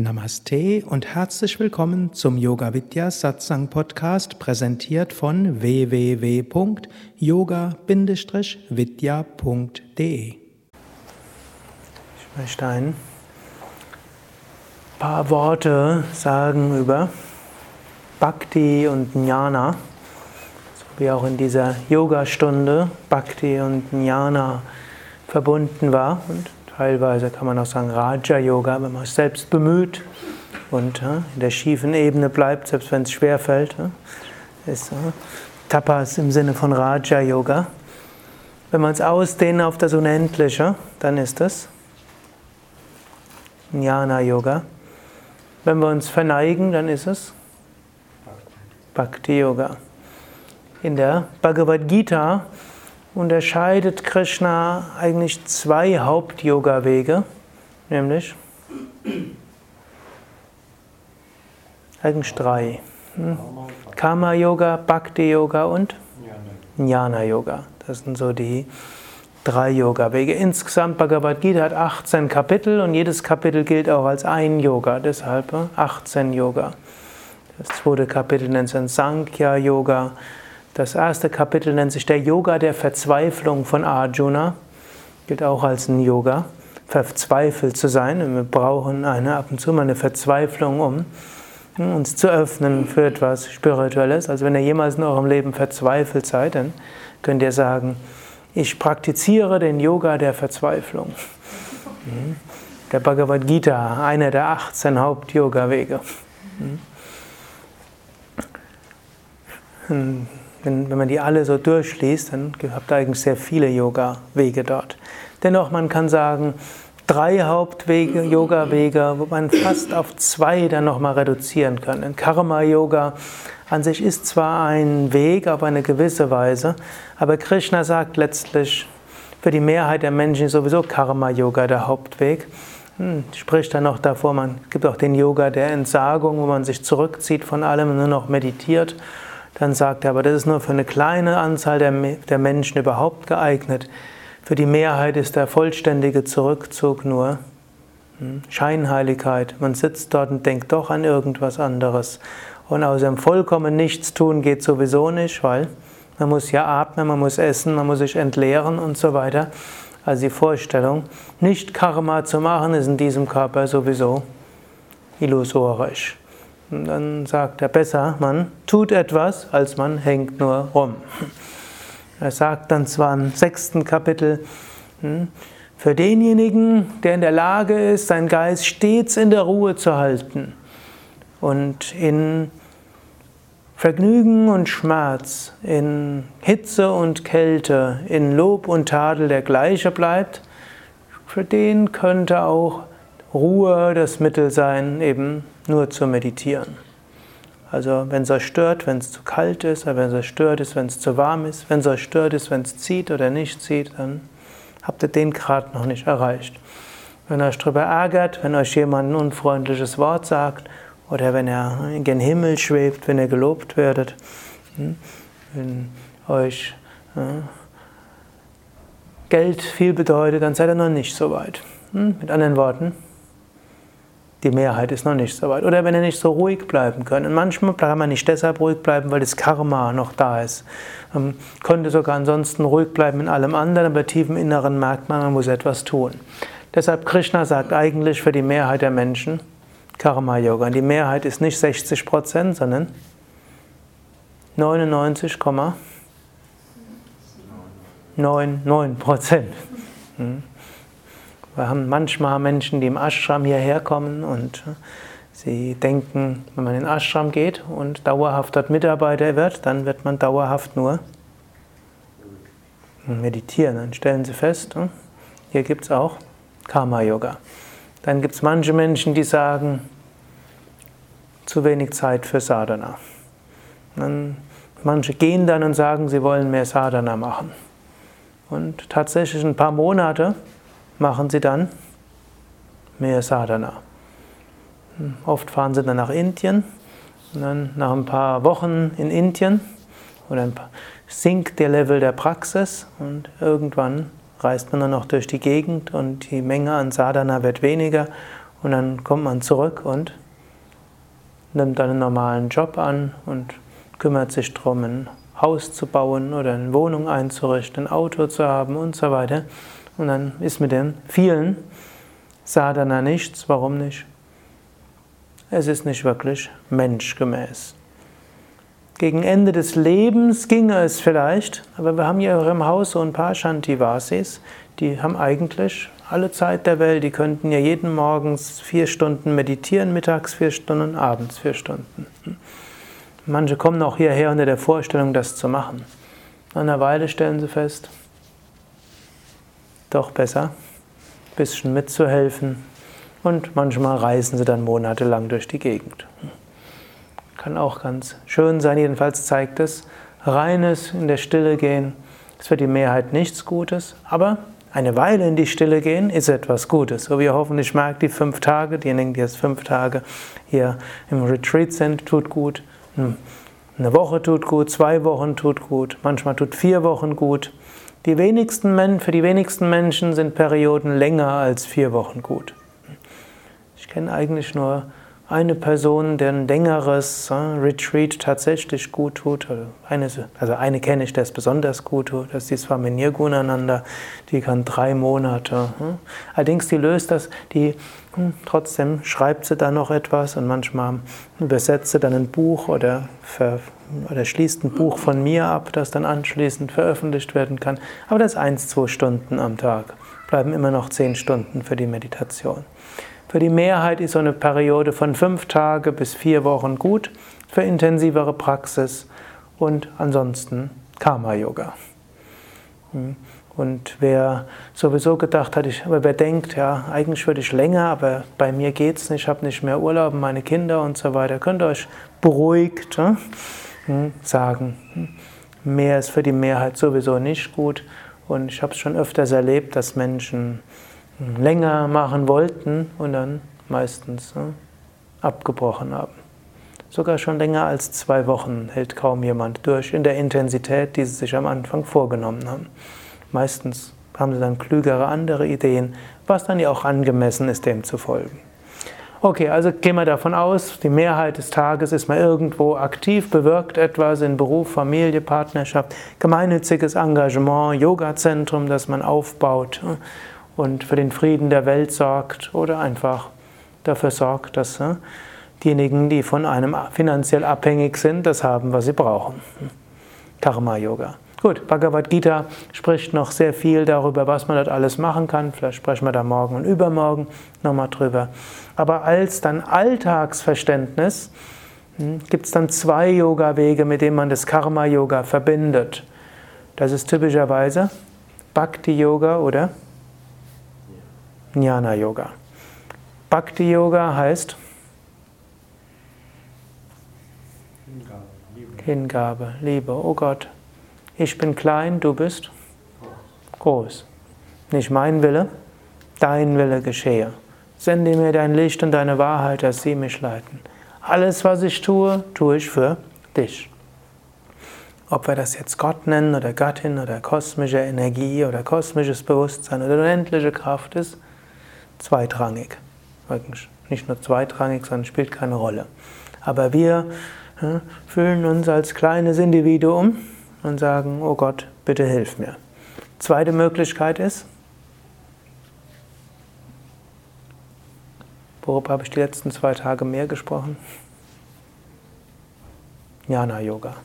Namaste und herzlich willkommen zum Yoga Vidya Satsang Podcast, präsentiert von www.yoga-vidya.de. Ich möchte ein paar Worte sagen über Bhakti und Jnana, so wie auch in dieser Yoga-Stunde Bhakti und Jnana verbunden war und Teilweise kann man auch sagen Raja Yoga, wenn man sich selbst bemüht und in der schiefen Ebene bleibt, selbst wenn es schwer fällt. Ist Tapas im Sinne von Raja Yoga. Wenn wir uns ausdehnen auf das Unendliche, dann ist es Jnana Yoga. Wenn wir uns verneigen, dann ist es Bhakti Yoga. In der Bhagavad Gita unterscheidet Krishna eigentlich zwei Haupt-Yoga-Wege, nämlich eigentlich drei. Hm? Karma-Yoga, Bhakti-Yoga und Jnana-Yoga. Das sind so die drei Yoga-Wege. Insgesamt Bhagavad Gita hat 18 Kapitel und jedes Kapitel gilt auch als ein Yoga, deshalb 18 Yoga. Das zweite Kapitel nennt sich Sankhya-Yoga. Das erste Kapitel nennt sich der Yoga der Verzweiflung von Arjuna. Gilt auch als ein Yoga, verzweifelt zu sein. Wir brauchen eine, ab und zu mal eine Verzweiflung, um uns zu öffnen für etwas Spirituelles. Also wenn ihr jemals in eurem Leben verzweifelt seid, dann könnt ihr sagen, ich praktiziere den Yoga der Verzweiflung. Hm? Der Bhagavad Gita, einer der 18 Haupt-Yoga-Wege. Wenn, wenn man die alle so durchliest, dann habt ihr eigentlich sehr viele Yoga-Wege dort. Dennoch, man kann sagen, drei Hauptwege, Yoga-Wege, wo man fast auf zwei dann nochmal reduzieren kann. Ein Karma-Yoga an sich ist zwar ein Weg auf eine gewisse Weise, aber Krishna sagt letztlich, für die Mehrheit der Menschen ist sowieso Karma-Yoga der Hauptweg. Hm, spricht dann noch davor, man gibt auch den Yoga der Entsagung, wo man sich zurückzieht von allem und nur noch meditiert. Dann sagt er, aber das ist nur für eine kleine Anzahl der, der Menschen überhaupt geeignet. Für die Mehrheit ist der vollständige Zurückzug nur hm, Scheinheiligkeit. Man sitzt dort und denkt doch an irgendwas anderes. Und außerdem vollkommen nichts tun geht sowieso nicht, weil man muss ja atmen, man muss essen, man muss sich entleeren und so weiter. Also die Vorstellung, nicht Karma zu machen, ist in diesem Körper sowieso illusorisch. Und dann sagt er besser, man tut etwas, als man hängt nur rum. Er sagt dann zwar im sechsten Kapitel, hm, für denjenigen, der in der Lage ist, seinen Geist stets in der Ruhe zu halten und in Vergnügen und Schmerz, in Hitze und Kälte, in Lob und Tadel der gleiche bleibt, für den könnte auch Ruhe das Mittel sein, eben nur zu meditieren. Also wenn es euch stört, wenn es zu kalt ist, oder wenn es euch stört ist, wenn es zu warm ist, wenn es euch stört ist, wenn es zieht oder nicht zieht, dann habt ihr den Grad noch nicht erreicht. Wenn ihr euch darüber ärgert, wenn euch jemand ein unfreundliches Wort sagt oder wenn er in den Himmel schwebt, wenn ihr gelobt werdet, hm, wenn euch Geld viel bedeutet, dann seid ihr noch nicht so weit. Hm, mit anderen Worten, die Mehrheit ist noch nicht so weit. Oder wenn ihr nicht so ruhig bleiben könnt. Und manchmal kann man nicht deshalb ruhig bleiben, weil das Karma noch da ist. Man könnte sogar ansonsten ruhig bleiben in allem anderen, aber tief im Inneren merkt man, man muss etwas tun. Deshalb Krishna sagt eigentlich für die Mehrheit der Menschen Karma-Yoga. Und die Mehrheit ist nicht 60 Prozent, sondern 99,99 Prozent. Hm. Wir haben manchmal Menschen, die im Ashram hierher kommen und sie denken, wenn man in den Ashram geht und dauerhaft dort Mitarbeiter wird, dann wird man dauerhaft nur meditieren. Dann stellen sie fest, hm, hier gibt es auch Karma-Yoga. Dann gibt es manche Menschen, die sagen, zu wenig Zeit für Sadhana. Dann, manche gehen dann und sagen, sie wollen mehr Sadhana machen. Und tatsächlich ein paar Monate machen sie dann mehr Sadhana. Oft fahren sie dann nach Indien und dann nach ein paar Wochen in Indien oder ein paar, sinkt der Level der Praxis und irgendwann reist man dann noch durch die Gegend und die Menge an Sadhana wird weniger Und dann kommt man zurück und nimmt einen normalen Job an und kümmert sich darum, ein Haus zu bauen oder eine Wohnung einzurichten, ein Auto zu haben und so weiter. Und dann ist mit den vielen Sadhana nichts. Warum nicht? Es ist nicht wirklich menschgemäß. Gegen Ende des Lebens ginge es vielleicht, aber wir haben hier im Haus so ein paar Shantivasis, die haben eigentlich alle Zeit der Welt, die könnten ja jeden Morgens vier Stunden meditieren, mittags vier Stunden, abends vier Stunden. Manche kommen auch hierher unter der Vorstellung, das zu machen. Nach einer Weile stellen sie fest, doch besser, ein bisschen mitzuhelfen. Und manchmal reisen sie dann monatelang durch die Gegend. Kann auch ganz schön sein, jedenfalls zeigt es, reines in der Stille gehen ist für die Mehrheit nichts Gutes, aber eine Weile in die Stille gehen ist etwas Gutes. So wie ihr hoffentlich merkt, die fünf Tage, diejenigen, die jetzt fünf Tage hier im Retreat sind, tut gut. Hm. Eine Woche tut gut, zwei Wochen tut gut, manchmal tut vier Wochen gut. Die wenigsten, für die wenigsten Menschen sind Perioden länger als vier Wochen gut. Ich kenne eigentlich nur eine Person, der ein längeres äh, Retreat tatsächlich gut tut, eine, also eine kenne ich, der es besonders gut tut, das ist die Swami Nirgunananda, die kann drei Monate. Hm. Allerdings, die löst das, die hm, trotzdem schreibt sie da noch etwas und manchmal übersetzt sie dann ein Buch oder, ver, oder schließt ein Buch von mir ab, das dann anschließend veröffentlicht werden kann. Aber das ist eins, zwei Stunden am Tag, bleiben immer noch zehn Stunden für die Meditation. Für die Mehrheit ist so eine Periode von fünf Tage bis vier Wochen gut für intensivere Praxis und ansonsten Karma-Yoga. Hm. Und wer sowieso gedacht hat, ich, wer denkt, ja, eigentlich würde ich länger, aber bei mir geht es nicht, ich habe nicht mehr Urlaub, meine Kinder und so weiter, könnt ihr euch beruhigt hm, sagen, hm, mehr ist für die Mehrheit sowieso nicht gut. Und ich habe es schon öfters erlebt, dass Menschen länger machen wollten und dann meistens ne, abgebrochen haben. Sogar schon länger als zwei Wochen hält kaum jemand durch in der Intensität, die sie sich am Anfang vorgenommen haben. Meistens haben sie dann klügere andere Ideen, was dann ja auch angemessen ist, dem zu folgen. Okay, also gehen wir davon aus, die Mehrheit des Tages ist man irgendwo aktiv, bewirkt etwas in Beruf, Familie, Partnerschaft, gemeinnütziges Engagement, Yoga-Zentrum, das man aufbaut und für den Frieden der Welt sorgt oder einfach dafür sorgt, dass diejenigen, die von einem finanziell abhängig sind, das haben, was sie brauchen. Karma-Yoga. Gut, Bhagavad Gita spricht noch sehr viel darüber, was man dort alles machen kann. Vielleicht sprechen wir da morgen und übermorgen nochmal drüber. Aber als dann Alltagsverständnis hm, gibt es dann zwei Yoga-Wege, mit denen man das Karma-Yoga verbindet. Das ist typischerweise Bhakti-Yoga oder Jnana Yoga. Bhakti Yoga heißt Hingabe, Liebe. Oh Gott, ich bin klein, du bist groß. Nicht mein Wille, dein Wille geschehe. Sende mir dein Licht und deine Wahrheit, dass sie mich leiten. Alles, was ich tue, tue ich für dich. Ob wir das jetzt Gott nennen oder Gattin oder kosmische Energie oder kosmisches Bewusstsein oder unendliche Kraft ist, zweitrangig. Nicht nur zweitrangig, sondern spielt keine Rolle. Aber wir ja, fühlen uns als kleines Individuum und sagen, oh Gott, bitte hilf mir. Zweite Möglichkeit ist, worüber habe ich die letzten zwei Tage mehr gesprochen? Jnana Yoga.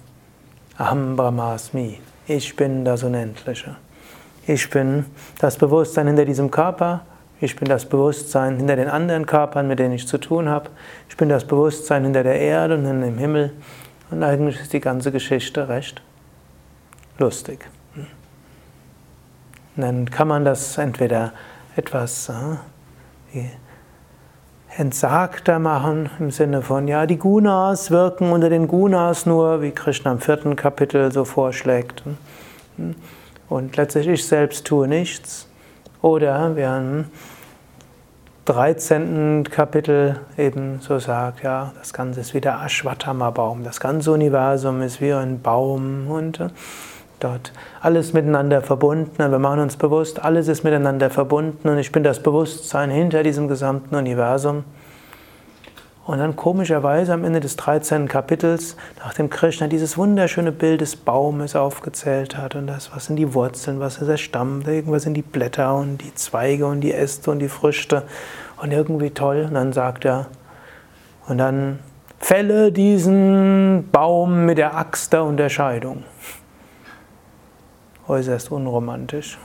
Aham Brahmasmi. Ich bin das Unendliche. Ich bin das Bewusstsein hinter diesem Körper ich bin das Bewusstsein hinter den anderen Körpern, mit denen ich zu tun habe. Ich bin das Bewusstsein hinter der Erde und in dem Himmel. Und eigentlich ist die ganze Geschichte recht lustig. Und dann kann man das entweder etwas äh, entsagter machen, im Sinne von, ja, die Gunas wirken unter den Gunas nur, wie Krishna im vierten Kapitel so vorschlägt. Und letztlich ich selbst tue nichts. Oder wir haben 13. Kapitel eben so sagt, ja, das Ganze ist wie der Ashwatthama-Baum. Das ganze Universum ist wie ein Baum und äh, dort alles miteinander verbunden und wir machen uns bewusst, alles ist miteinander verbunden und ich bin das Bewusstsein hinter diesem gesamten Universum. Und dann komischerweise am Ende des 13. Kapitels, nachdem Krishna dieses wunderschöne Bild des Baumes aufgezählt hat und das, was sind die Wurzeln, was ist der Stamm, irgendwas sind die Blätter und die Zweige und die Äste und die Früchte und irgendwie toll. Und dann sagt er, und dann fälle diesen Baum mit der Axt der Unterscheidung. Äußerst unromantisch.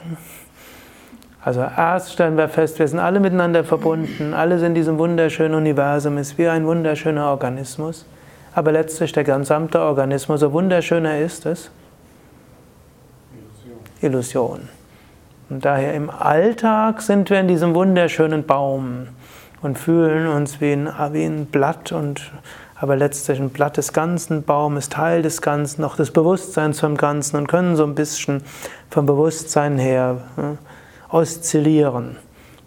Also erst stellen wir fest, wir sind alle miteinander verbunden, alles in diesem wunderschönen Universum ist wie ein wunderschöner Organismus. Aber letztlich der gesamte Organismus, so wunderschöner ist es, Illusion. Und daher im Alltag sind wir in diesem wunderschönen Baum und fühlen uns wie ein, wie ein Blatt und aber letztlich ein Blatt des ganzen Baumes, Teil des Ganzen, auch des Bewusstseins vom Ganzen und können so ein bisschen vom Bewusstsein her oszillieren.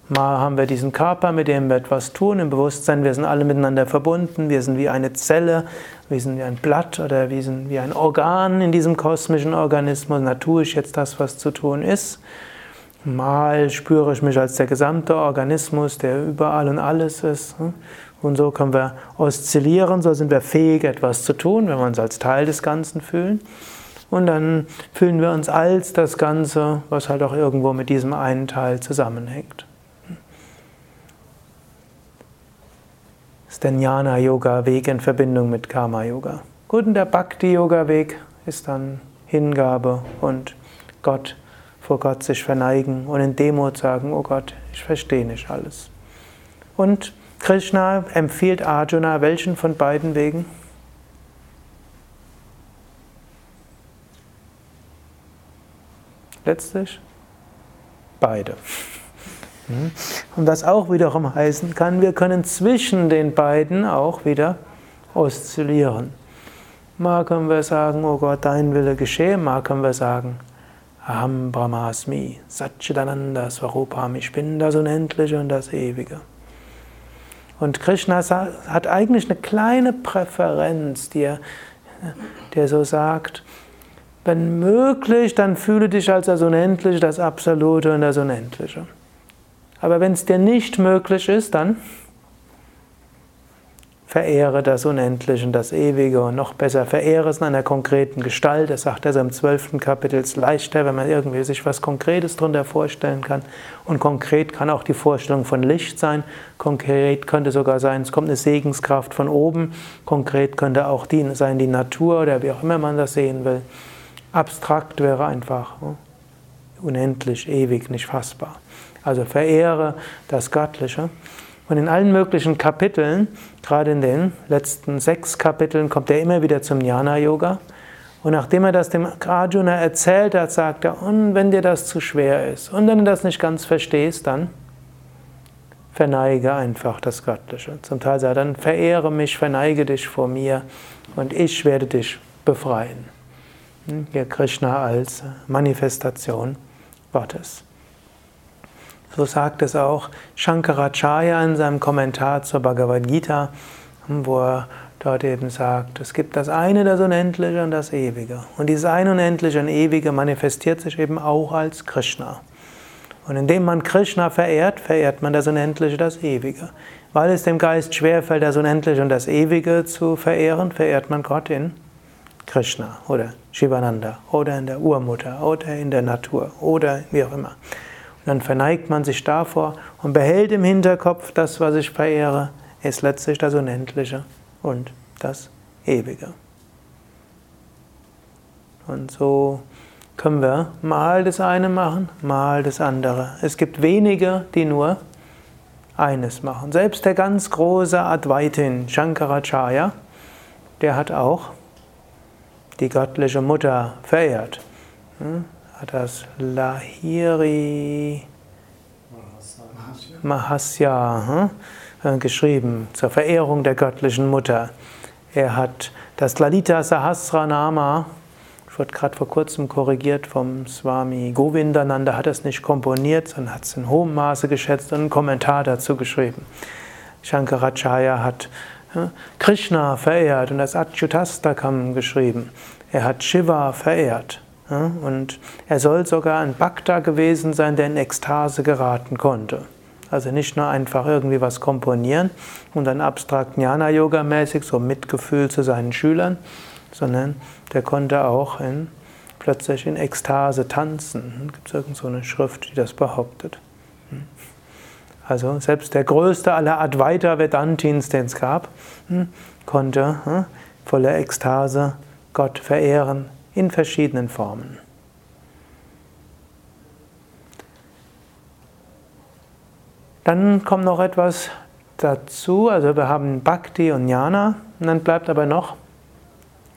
Mal haben wir diesen Körper, mit dem wir etwas tun im Bewusstsein. Wir sind alle miteinander verbunden. Wir sind wie eine Zelle, wir sind wie ein Blatt oder wir sind wie ein Organ in diesem kosmischen Organismus. Da tue ich jetzt das, was zu tun ist. Mal spüre ich mich als der gesamte Organismus, der überall und alles ist. Und so können wir oszillieren, so sind wir fähig, etwas zu tun, wenn wir uns als Teil des Ganzen fühlen. Und dann fühlen wir uns als das Ganze, was halt auch irgendwo mit diesem einen Teil zusammenhängt. Das ist der Jnana-Yoga-Weg in Verbindung mit Karma-Yoga. Gut, und der Bhakti-Yoga-Weg ist dann Hingabe und Gott, vor Gott sich verneigen und in Demut sagen, oh Gott, ich verstehe nicht alles. Und Krishna empfiehlt Arjuna welchen von beiden Wegen? letztlich? Beide. Mhm. Und was auch wiederum heißen kann, wir können zwischen den beiden auch wieder oszillieren. Mal können wir sagen, oh Gott, dein Wille geschehe, mal können wir sagen, Aham Brahmasmi, Satchitananda Swarupam, ich bin das Unendliche und das Ewige. Und Krishna hat eigentlich eine kleine Präferenz, die er, die er so sagt, wenn möglich, dann fühle dich als das Unendliche, das Absolute und das Unendliche. Aber wenn es dir nicht möglich ist, dann verehre das Unendliche und das Ewige und noch besser, verehre es in einer konkreten Gestalt. Das sagt er so im zwölften Kapitel, es ist leichter, wenn man irgendwie sich was Konkretes darunter vorstellen kann. Und konkret kann auch die Vorstellung von Licht sein. Konkret könnte sogar sein, es kommt eine Segenskraft von oben. Konkret könnte auch die, sein die Natur oder wie auch immer man das sehen will. Abstrakt wäre einfach unendlich, ewig, nicht fassbar. Also verehre das Göttliche. Und in allen möglichen Kapiteln, gerade in den letzten sechs Kapiteln, kommt er immer wieder zum Jnana-Yoga. Und nachdem er das dem Arjuna erzählt hat, sagt er, und wenn dir das zu schwer ist und wenn du das nicht ganz verstehst, dann verneige einfach das Göttliche. Zum Teil sagt er dann, verehre mich, verneige dich vor mir und ich werde dich befreien. Hier Krishna als Manifestation Gottes. So sagt es auch Shankaracharya in seinem Kommentar zur Bhagavad Gita, wo er dort eben sagt, es gibt das eine, das Unendliche und das Ewige. Und dieses eine Unendliche und Ewige manifestiert sich eben auch als Krishna. Und indem man Krishna verehrt, verehrt man das Unendliche, das Ewige. Weil es dem Geist schwerfällt, das Unendliche und das Ewige zu verehren, verehrt man Gott in Krishna oder Shivananda oder in der Urmutter oder in der Natur oder wie auch immer. Dann verneigt man sich davor und behält im Hinterkopf, das, was ich verehre, ist letztlich das Unendliche und das Ewige. Und so können wir mal das eine machen, mal das andere. Es gibt wenige, die nur eines machen. Selbst der ganz große Advaitin Shankaracharya, der hat auch die göttliche Mutter verehrt. Hm? Das Lahiri Mahasya hm? geschrieben zur Verehrung der göttlichen Mutter. Er hat das Lalita Sahasranama, ich wurde gerade vor kurzem korrigiert vom Swami Govindananda, hat es nicht komponiert, sondern hat es in hohem Maße geschätzt und einen Kommentar dazu geschrieben. Shankaracharya hat Krishna verehrt und das Achyutastakam geschrieben. Er hat Shiva verehrt. Und er soll sogar ein Bhakta gewesen sein, der in Ekstase geraten konnte. Also nicht nur einfach irgendwie was komponieren und dann abstrakt Jnana-Yoga-mäßig so Mitgefühl zu seinen Schülern, sondern der konnte auch in, plötzlich in Ekstase tanzen. Gibt es irgend so Schrift, die das behauptet? Hm. Also selbst der größte aller Advaita Vedantins, den es gab, hm, konnte hm, voller Ekstase Gott verehren in verschiedenen Formen. Dann kommt noch etwas dazu, also wir haben Bhakti und Jnana und dann bleibt aber noch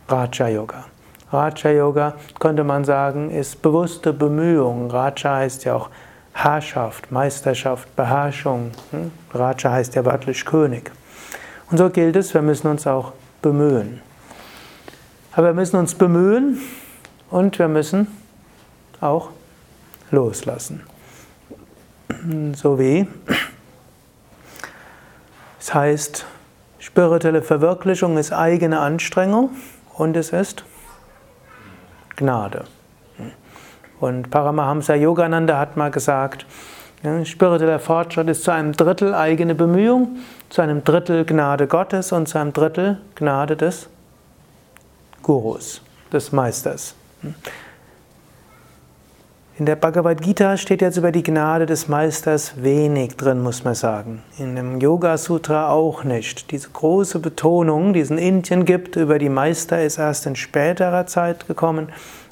Raja Yoga. Raja Yoga könnte man sagen, ist bewusste Bemühung. Raja heißt ja auch Herrschaft, Meisterschaft, Beherrschung. Hm? Raja heißt ja wörtlich König. Und so gilt es, wir müssen uns auch bemühen. Aber wir müssen uns bemühen und wir müssen auch loslassen. So wie es heißt, spirituelle Verwirklichung ist eigene Anstrengung und es ist Gnade. Und Paramahamsa Yogananda hat mal gesagt, spiritueller Fortschritt ist zu einem Drittel eigene Bemühung, zu einem Drittel Gnade Gottes und zu einem Drittel Gnade des Gurus, des Meisters. In der Bhagavad Gita steht jetzt über die Gnade des Meisters wenig drin, muss man sagen. In dem Yoga Sutra auch nicht. Diese große Betonung, die es in Indien gibt, über die Meister ist erst in späterer Zeit gekommen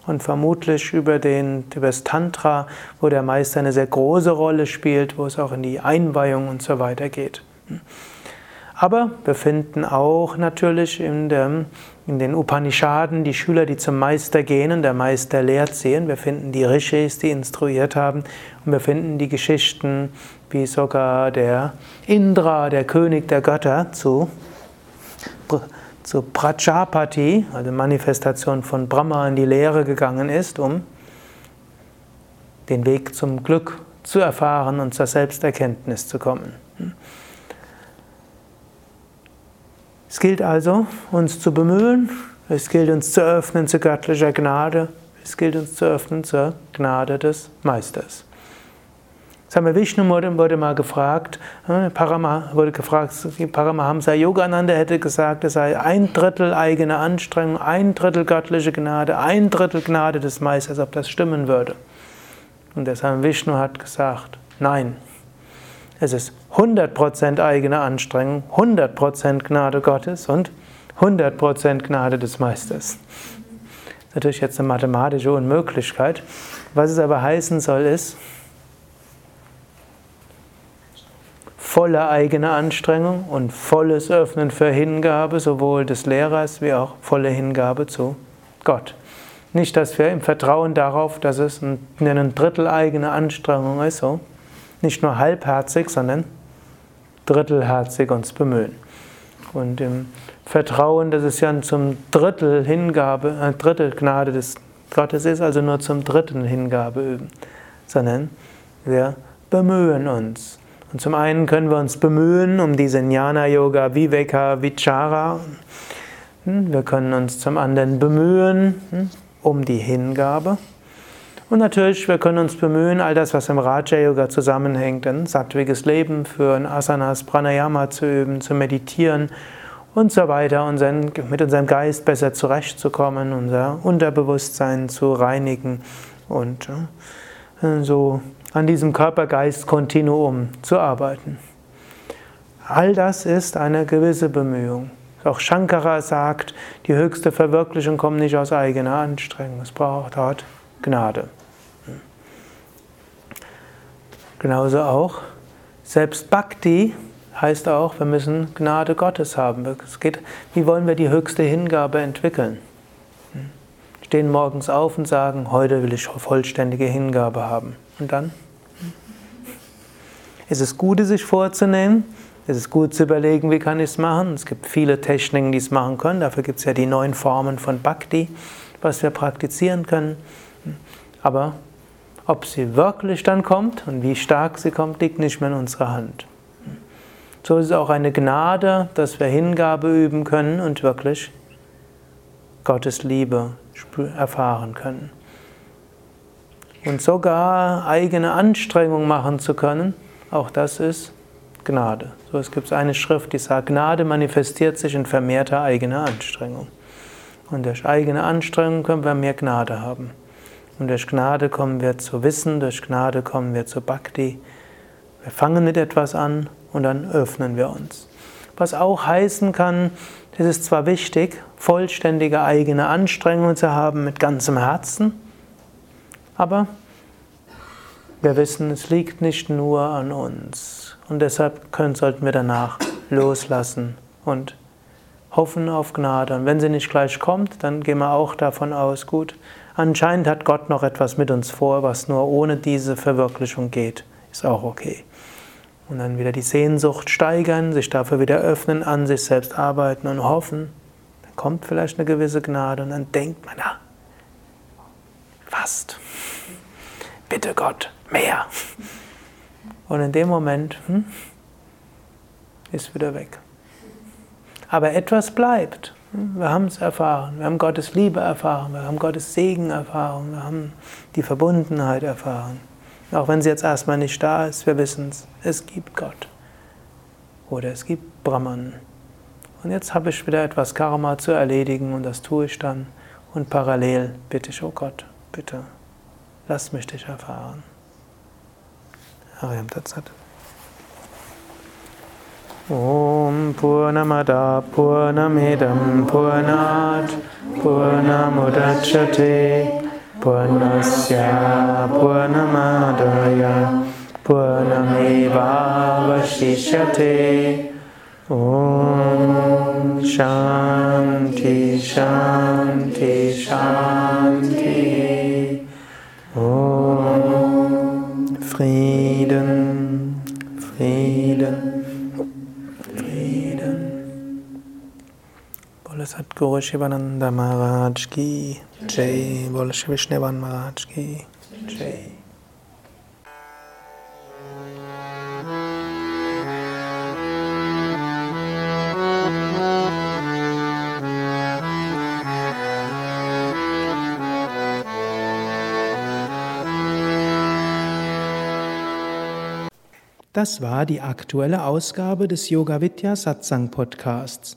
und vermutlich über, den, über das Tantra, wo der Meister eine sehr große Rolle spielt, wo es auch in die Einweihung und so weiter geht. Aber wir finden auch natürlich in, dem, in den Upanishaden die Schüler, die zum Meister gehen und der Meister lehrt sehen. Wir finden die Rishis, die instruiert haben. Und wir finden die Geschichten, wie sogar der Indra, der König der Götter, zu, zu Prajapati, also Manifestation von Brahma, in die Lehre gegangen ist, um den Weg zum Glück zu erfahren und zur Selbsterkenntnis zu kommen. Es gilt also, uns zu bemühen, es gilt uns zu öffnen zu göttlicher Gnade, es gilt uns zu öffnen zur Gnade des Meisters. Same Vishnu wurde, mal gefragt, äh, Parama, wurde gefragt, Paramahamsa Yogananda hätte gesagt, es sei ein Drittel eigene Anstrengung, ein Drittel göttliche Gnade, ein Drittel Gnade des Meisters, ob das stimmen würde. Und der Same Vishnu hat gesagt, nein, es ist 100% eigene Anstrengung, 100% Gnade Gottes und 100% Gnade des Meisters. Das ist natürlich jetzt eine mathematische Unmöglichkeit. Was es aber heißen soll, ist volle eigene Anstrengung und volles Öffnen für Hingabe, sowohl des Lehrers wie auch volle Hingabe zu Gott. Nicht, dass wir im Vertrauen darauf, dass es ein Drittel eigene Anstrengung ist, so nicht nur halbherzig, sondern drittelherzig uns bemühen. Und im Vertrauen, dass es ja zum Drittel Hingabe, ein äh, Drittel Gnade des Gottes ist, also nur zum dritten Hingabe üben, sondern wir bemühen uns. Und zum einen können wir uns bemühen um diese Jnana Yoga, Viveka, Vichara. Hm, wir können uns zum anderen bemühen hm, um die Hingabe. Und natürlich, wir können uns bemühen, all das, was im Raja Yoga zusammenhängt, ein sattwiges Leben führen, Asanas, Pranayama zu üben, zu meditieren und so weiter, unseren, mit unserem Geist besser zurechtzukommen, unser Unterbewusstsein zu reinigen und äh, so an diesem Körper-Geist-Kontinuum zu arbeiten. All das ist eine gewisse Bemühung. Auch Shankara sagt, die höchste Verwirklichung kommt nicht aus eigener Anstrengung, es braucht Gnade. Genauso auch, selbst Bhakti heißt auch, wir müssen Gnade Gottes haben. Es geht, wie wollen wir die höchste Hingabe entwickeln? Stehen morgens auf und sagen, heute will ich vollständige Hingabe haben. Und dann? Ist es gut, es sich vorzunehmen? Ist es gut zu überlegen, wie kann ich es machen? Es gibt viele Techniken, die es machen können. Dafür gibt es ja die neun Formen von Bhakti, was wir praktizieren können. Aber ob sie wirklich dann kommt und wie stark sie kommt, liegt nicht mehr in unserer Hand. So ist es auch eine Gnade, dass wir Hingabe üben können und wirklich Gottes Liebe erfahren können. und sogar eigene Anstrengung machen zu können, auch das ist Gnade. So, es gibt eine Schrift, die sagt, Gnade manifestiert sich in vermehrter eigener Anstrengung. Und durch eigene Anstrengung können wir mehr Gnade haben. Und durch Gnade kommen wir zu Wissen, durch Gnade kommen wir zu Bhakti. Wir fangen mit etwas an und dann öffnen wir uns. Was auch heißen kann, es ist zwar wichtig, vollständige eigene Anstrengungen zu haben mit ganzem Herzen, aber wir wissen, es liegt nicht nur an uns. Und deshalb können, sollten wir danach loslassen und hoffen auf Gnade. Und wenn sie nicht gleich kommt, dann gehen wir auch davon aus, gut, anscheinend hat Gott noch etwas mit uns vor, was nur ohne diese Verwirklichung geht. Ist auch okay. Und dann wieder die Sehnsucht steigern, sich dafür wieder öffnen, an sich selbst arbeiten und hoffen. Dann kommt vielleicht eine gewisse Gnade und dann denkt man, na, fast. Bitte Gott, mehr. Und in dem Moment hm, ist wieder weg. Aber etwas bleibt. Wir haben es erfahren, wir haben Gottes Liebe erfahren, wir haben Gottes Segen erfahren, wir haben die Verbundenheit erfahren. Auch wenn sie jetzt erstmal nicht da ist, wir wissen es, es gibt Gott. Oder es gibt Brahman. Und jetzt habe ich wieder etwas Karma zu erledigen und das tue ich dann. Und parallel bitte ich, oh Gott, bitte, lass mich dich erfahren. Ariam Tatsat. Om Purnamada Purnamidam Purnat Purnamudachyate Purnasya Purnamadaya Purnamevavashishyate Om Shanti Shanti Shanti Om Frieden Frieden Bole Satguru Shivananda Maharaj Ki Jai, Bol Shri Maharaj Ki Jai. Das war die aktuelle Ausgabe des Yoga Vidya Satsang Podcasts.